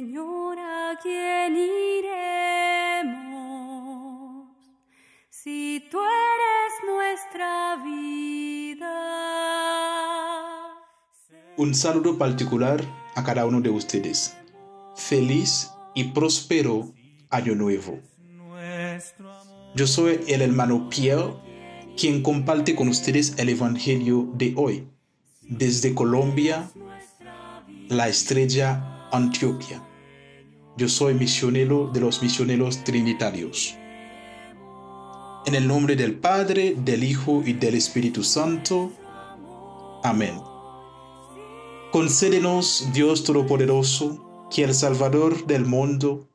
Señor, ¿a quién iremos? Si tú eres nuestra vida. Un saludo particular a cada uno de ustedes. Feliz y próspero año nuevo. Yo soy el hermano Pierre, quien comparte con ustedes el Evangelio de hoy, desde Colombia, la estrella Antioquia. Yo soy misionero de los misioneros trinitarios. En el nombre del Padre, del Hijo y del Espíritu Santo. Amén. Concédenos, Dios Todopoderoso, que el Salvador del mundo,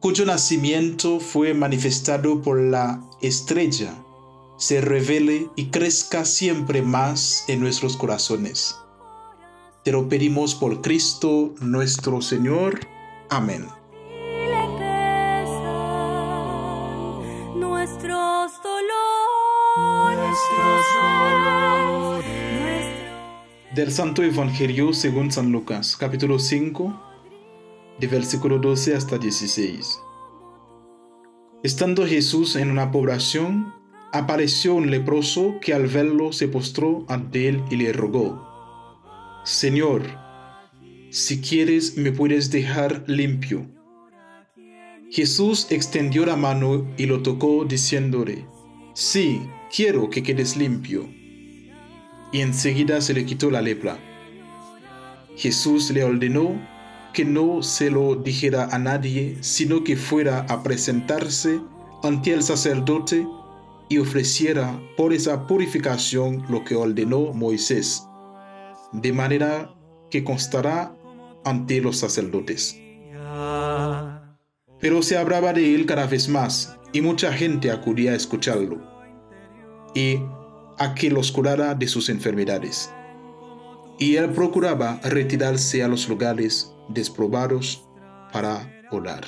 cuyo nacimiento fue manifestado por la estrella, se revele y crezca siempre más en nuestros corazones. Te lo pedimos por Cristo nuestro Señor. Amén. Nuestros dolores, Del Santo Evangelio según San Lucas, capítulo 5, de versículo 12 hasta 16. Estando Jesús en una población, apareció un leproso que al verlo se postró ante él y le rogó, Señor, si quieres me puedes dejar limpio. Jesús extendió la mano y lo tocó diciéndole, Sí, quiero que quedes limpio. Y enseguida se le quitó la lepra. Jesús le ordenó que no se lo dijera a nadie, sino que fuera a presentarse ante el sacerdote y ofreciera por esa purificación lo que ordenó Moisés, de manera que constará ante los sacerdotes. Pero se hablaba de él cada vez más, y mucha gente acudía a escucharlo, y a que los curara de sus enfermedades. Y él procuraba retirarse a los lugares desprobados para orar.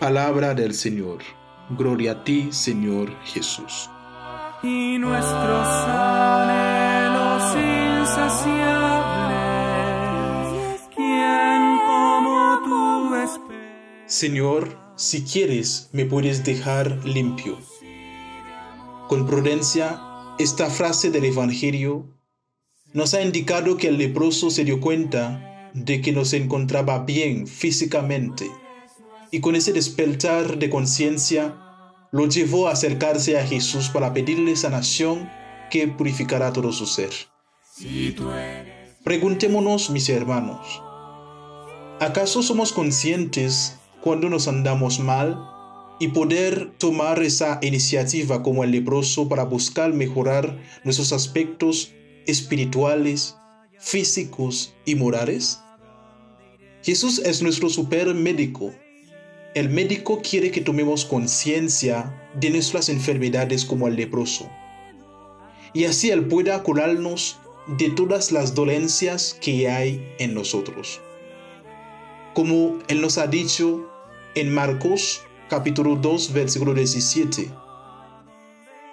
Palabra del Señor. Gloria a ti, Señor Jesús. y Señor, si quieres, me puedes dejar limpio. Con prudencia, esta frase del Evangelio nos ha indicado que el leproso se dio cuenta de que no se encontraba bien físicamente y con ese despertar de conciencia lo llevó a acercarse a Jesús para pedirle sanación que purificará todo su ser. Preguntémonos, mis hermanos, ¿acaso somos conscientes cuando nos andamos mal y poder tomar esa iniciativa como el leproso para buscar mejorar nuestros aspectos espirituales, físicos y morales? Jesús es nuestro super médico. El médico quiere que tomemos conciencia de nuestras enfermedades como el leproso. Y así Él pueda curarnos de todas las dolencias que hay en nosotros. Como Él nos ha dicho en Marcos capítulo 2 versículo 17.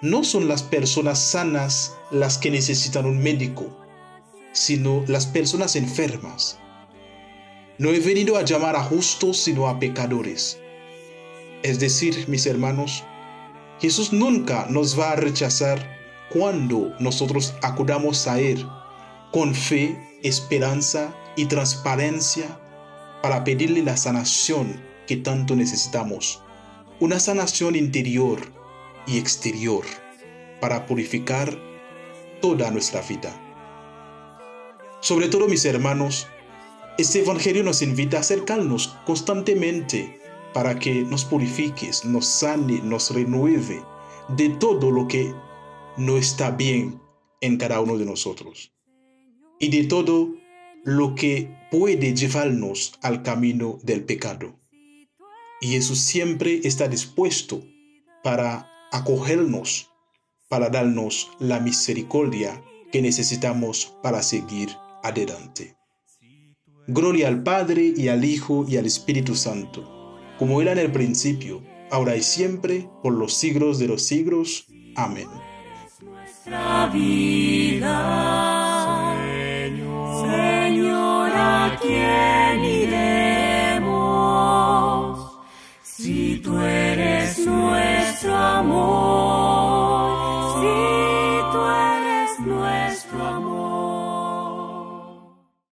No son las personas sanas las que necesitan un médico, sino las personas enfermas. No he venido a llamar a justos, sino a pecadores. Es decir, mis hermanos, Jesús nunca nos va a rechazar cuando nosotros acudamos a Él con fe, esperanza y transparencia para pedirle la sanación que tanto necesitamos. Una sanación interior y exterior para purificar toda nuestra vida. Sobre todo, mis hermanos, este Evangelio nos invita a acercarnos constantemente para que nos purifiques, nos sane, nos renueve de todo lo que no está bien en cada uno de nosotros y de todo lo que puede llevarnos al camino del pecado. Y Jesús siempre está dispuesto para acogernos, para darnos la misericordia que necesitamos para seguir adelante. Gloria al Padre y al Hijo y al Espíritu Santo, como era en el principio, ahora y siempre, por los siglos de los siglos. Amén. Nuestra vida.